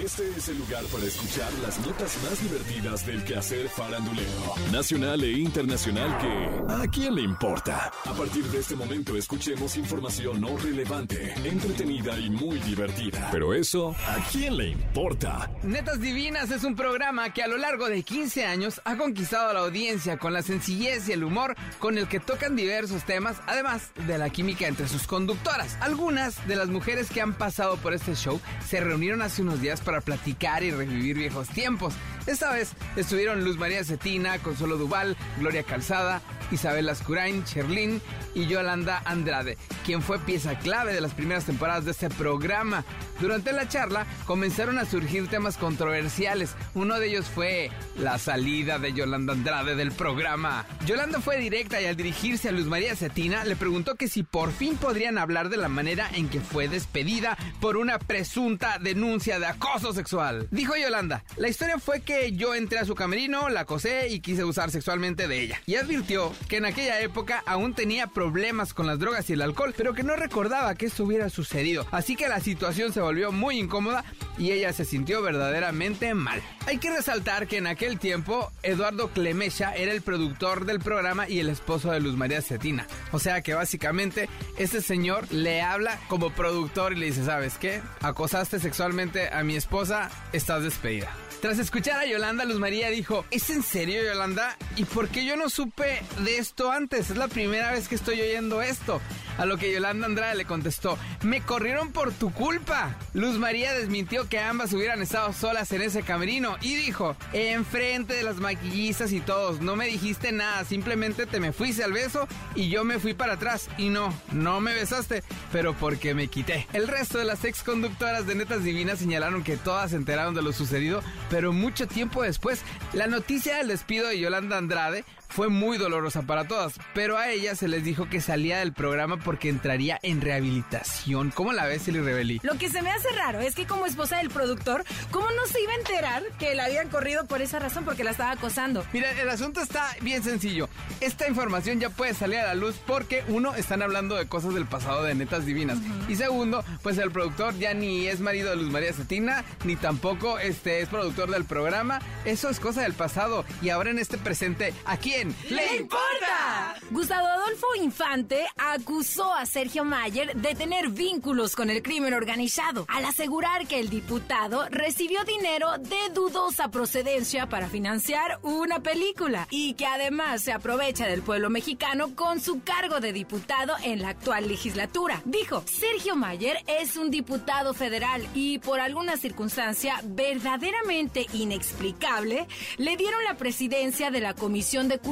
Este es el lugar para escuchar las notas más divertidas del quehacer farandulero, nacional e internacional que ¿a quién le importa? A partir de este momento escuchemos información no relevante, entretenida y muy divertida. Pero eso, ¿a quién le importa? Netas Divinas es un programa que a lo largo de 15 años ha conquistado a la audiencia con la sencillez y el humor con el que tocan diversos temas, además de la química entre sus conductoras. Algunas de las mujeres que han pasado por este show se reunieron hace unos días para platicar y revivir viejos tiempos. Esta vez estuvieron Luz María Cetina, Consuelo Duval, Gloria Calzada, Isabel Ascurain, Cherlin y Yolanda Andrade, quien fue pieza clave de las primeras temporadas de este programa. Durante la charla comenzaron a surgir temas controversiales. Uno de ellos fue la salida de Yolanda Andrade del programa. Yolanda fue directa y al dirigirse a Luz María Cetina le preguntó que si por fin podrían hablar de la manera en que fue despedida por una presunta denuncia de acoso sexual. Dijo Yolanda, la historia fue que yo entré a su camerino, la acosé y quise usar sexualmente de ella. Y advirtió que en aquella época aún tenía problemas con las drogas y el alcohol, pero que no recordaba que esto hubiera sucedido. Así que la situación se volvió muy incómoda y ella se sintió verdaderamente mal. Hay que resaltar que en aquel tiempo Eduardo Clemesha era el productor del programa y el esposo de Luz María Cetina. O sea que básicamente este señor le habla como productor y le dice, ¿sabes qué? Acosaste sexualmente a mi esposa, estás despedida. Tras escuchar a Yolanda, Luz María dijo, ¿es en serio Yolanda? ¿Y por qué yo no supe de esto antes? Es la primera vez que estoy oyendo esto. A lo que Yolanda Andrade le contestó, me corrieron por tu culpa. Luz María desmintió que ambas hubieran estado solas en ese camerino y dijo, enfrente de las maquillistas y todos, no me dijiste nada, simplemente te me fuiste al beso y yo me fui para atrás. Y no, no me besaste, pero porque me quité. El resto de las ex conductoras de Netas Divinas señalaron que todas se enteraron de lo sucedido, pero mucho tiempo después, la noticia del despido de Yolanda Andrade fue muy dolorosa para todas, pero a ella se les dijo que salía del programa porque entraría en rehabilitación. ¿Cómo la ves, Eli Rebeli? Lo que se me hace raro es que como esposa del productor, ¿cómo no se iba a enterar que la habían corrido por esa razón? Porque la estaba acosando. Mira, el asunto está bien sencillo. Esta información ya puede salir a la luz porque, uno, están hablando de cosas del pasado de netas divinas. Y segundo, pues el productor ya ni es marido de Luz María Cetina, ni tampoco este, es productor del programa. Eso es cosa del pasado. Y ahora en este presente, ¿a quién le importa? Gustavo Adolfo Infante acusó a Sergio Mayer de tener vínculos con el crimen organizado al asegurar que el diputado recibió dinero de dudosa procedencia para financiar una película y que además se aprovecha del pueblo mexicano con su cargo de diputado en la actual legislatura. Dijo, Sergio Mayer es un diputado federal y por alguna circunstancia verdaderamente inexplicable le dieron la presidencia de la Comisión de Cultura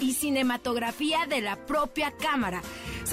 y Cinematografía de la propia Cámara.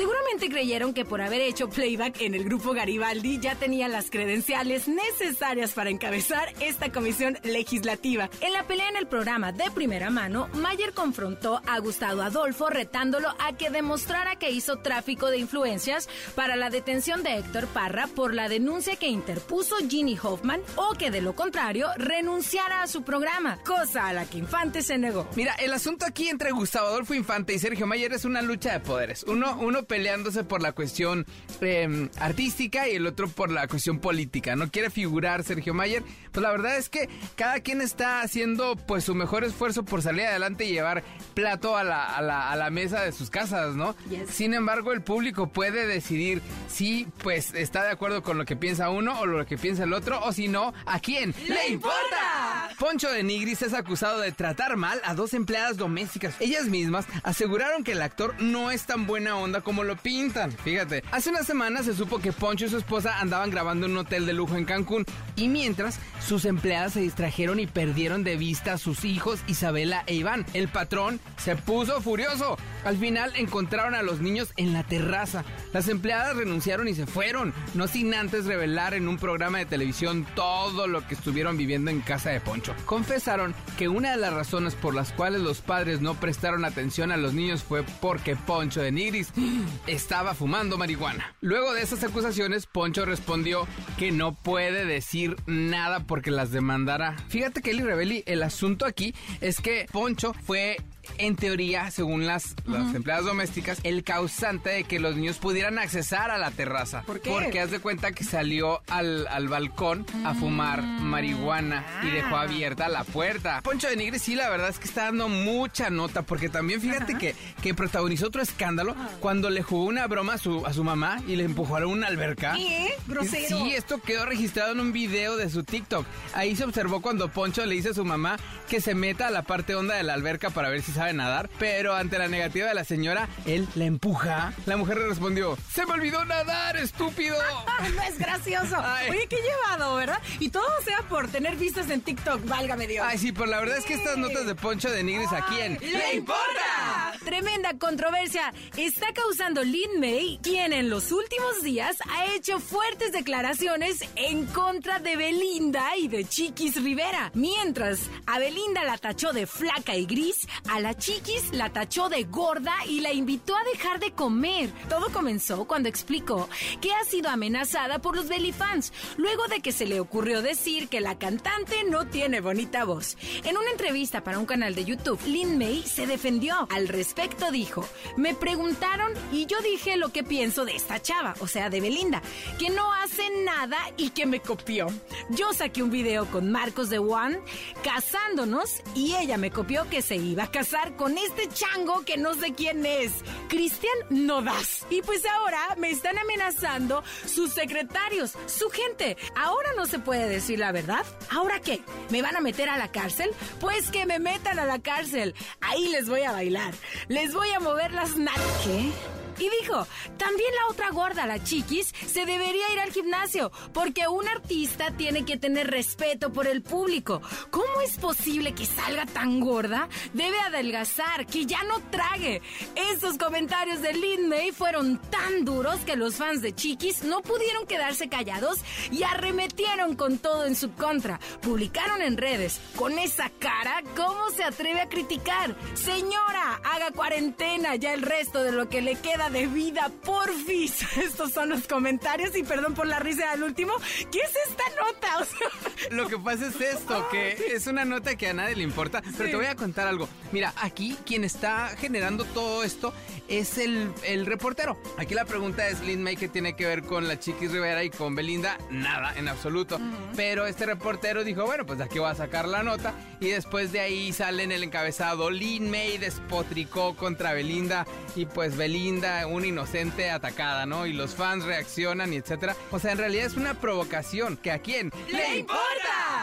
Seguramente creyeron que por haber hecho playback en el grupo Garibaldi ya tenía las credenciales necesarias para encabezar esta comisión legislativa. En la pelea en el programa de primera mano, Mayer confrontó a Gustavo Adolfo retándolo a que demostrara que hizo tráfico de influencias para la detención de Héctor Parra por la denuncia que interpuso Ginny Hoffman o que de lo contrario renunciara a su programa, cosa a la que Infante se negó. Mira, el asunto aquí entre Gustavo Adolfo Infante y Sergio Mayer es una lucha de poderes. Uno, uno peleándose por la cuestión eh, artística y el otro por la cuestión política. No quiere figurar Sergio Mayer. Pues la verdad es que cada quien está haciendo pues su mejor esfuerzo por salir adelante y llevar plato a la, a la, a la mesa de sus casas, ¿no? Sin embargo, el público puede decidir si pues está de acuerdo con lo que piensa uno o lo que piensa el otro, o si no, ¿a quién le importa? Poncho de Nigris es acusado de tratar mal a dos empleadas domésticas. Ellas mismas aseguraron que el actor no es tan buena onda como lo pintan. Fíjate, hace unas semanas se supo que Poncho y su esposa andaban grabando en un hotel de lujo en Cancún y mientras sus empleadas se distrajeron y perdieron de vista a sus hijos Isabela e Iván. El patrón se puso furioso. Al final encontraron a los niños en la terraza. Las empleadas renunciaron y se fueron, no sin antes revelar en un programa de televisión todo lo que estuvieron viviendo en casa de Poncho. Confesaron que una de las razones por las cuales los padres no prestaron atención a los niños fue porque Poncho de Nigris estaba fumando marihuana. Luego de esas acusaciones, Poncho respondió que no puede decir nada porque las demandará. Fíjate que Eli Rebeli, el asunto aquí es que Poncho fue en teoría, según las, las empleadas domésticas, el causante de que los niños pudieran accesar a la terraza. ¿Por qué? Porque haz de cuenta que salió al, al balcón a fumar marihuana y dejó Ah. abierta la puerta. Poncho de Nigre sí, la verdad es que está dando mucha nota, porque también fíjate que, que protagonizó otro escándalo cuando le jugó una broma a su, a su mamá y le empujó a una alberca. ¿Qué? Grosero. Sí, esto quedó registrado en un video de su TikTok. Ahí se observó cuando Poncho le dice a su mamá que se meta a la parte honda de la alberca para ver si sabe nadar, pero ante la negativa de la señora, él la empuja. La mujer le respondió, se me olvidó nadar, estúpido. No es gracioso. Ay. Oye, qué llevado, ¿verdad? Y todo sea por tener vistas en TikTok, válgame Dios. Ay, sí, pero la verdad es que estas notas de Poncho de Nigris aquí en ¡Le importa! Tremenda controversia está causando Lin May, quien en los últimos días ha hecho fuertes declaraciones en contra de Belinda y de Chiquis Rivera. Mientras a Belinda la tachó de flaca y gris, a la Chiquis la tachó de gorda y la invitó a dejar de comer. Todo comenzó cuando explicó que ha sido amenazada por los Belifans, luego de que se le ocurrió decir que la cantante no tiene bonita voz. En una entrevista para un canal de YouTube, Lin May se defendió. Al respecto dijo, me preguntaron y yo dije lo que pienso de esta chava, o sea, de Belinda, que no hace nada y que me copió. Yo saqué un video con Marcos de One casándonos y ella me copió que se iba a casar con este chango que no sé quién es, Cristian Nodas. Y pues ahora me están amenazando sus secretarios, su gente. Ahora no se puede decir la verdad. ¿Ahora qué? ¿Me van a meter a la cárcel? Pues que me metan a la cárcel. Ahí les voy a bailar. Les voy a mover las nalgas. Y dijo, también la otra gorda, la chiquis, se debería ir al gimnasio, porque un artista tiene que tener respeto por el público. ¿Cómo es posible que salga tan gorda? Debe adelgazar, que ya no trague. Estos comentarios de Lin fueron tan duros que los fans de Chiquis no pudieron quedarse callados y arremetieron con todo en su contra. Publicaron en redes, con esa cara, ¿cómo se atreve a criticar? Señora, haga cuarentena ya el resto de lo que le queda de vida, porfis. Estos son los comentarios y perdón por la risa al último. ¿Qué es esta nota? Lo que pasa es esto, que es una nota que a nadie le importa, pero te voy a contar algo. Mira, aquí quien está generando todo esto es el, el reportero. Aquí la pregunta es, Lin May, ¿qué tiene que ver con la Chiquis Rivera y con Belinda? Nada, en absoluto. Pero este reportero dijo, bueno, pues de aquí voy a sacar la nota. Y después de ahí sale en el encabezado, Lin May despotricó contra Belinda y pues Belinda, una inocente atacada, ¿no? Y los fans reaccionan y etcétera. O sea, en realidad es una provocación que a quién ¡Le importa!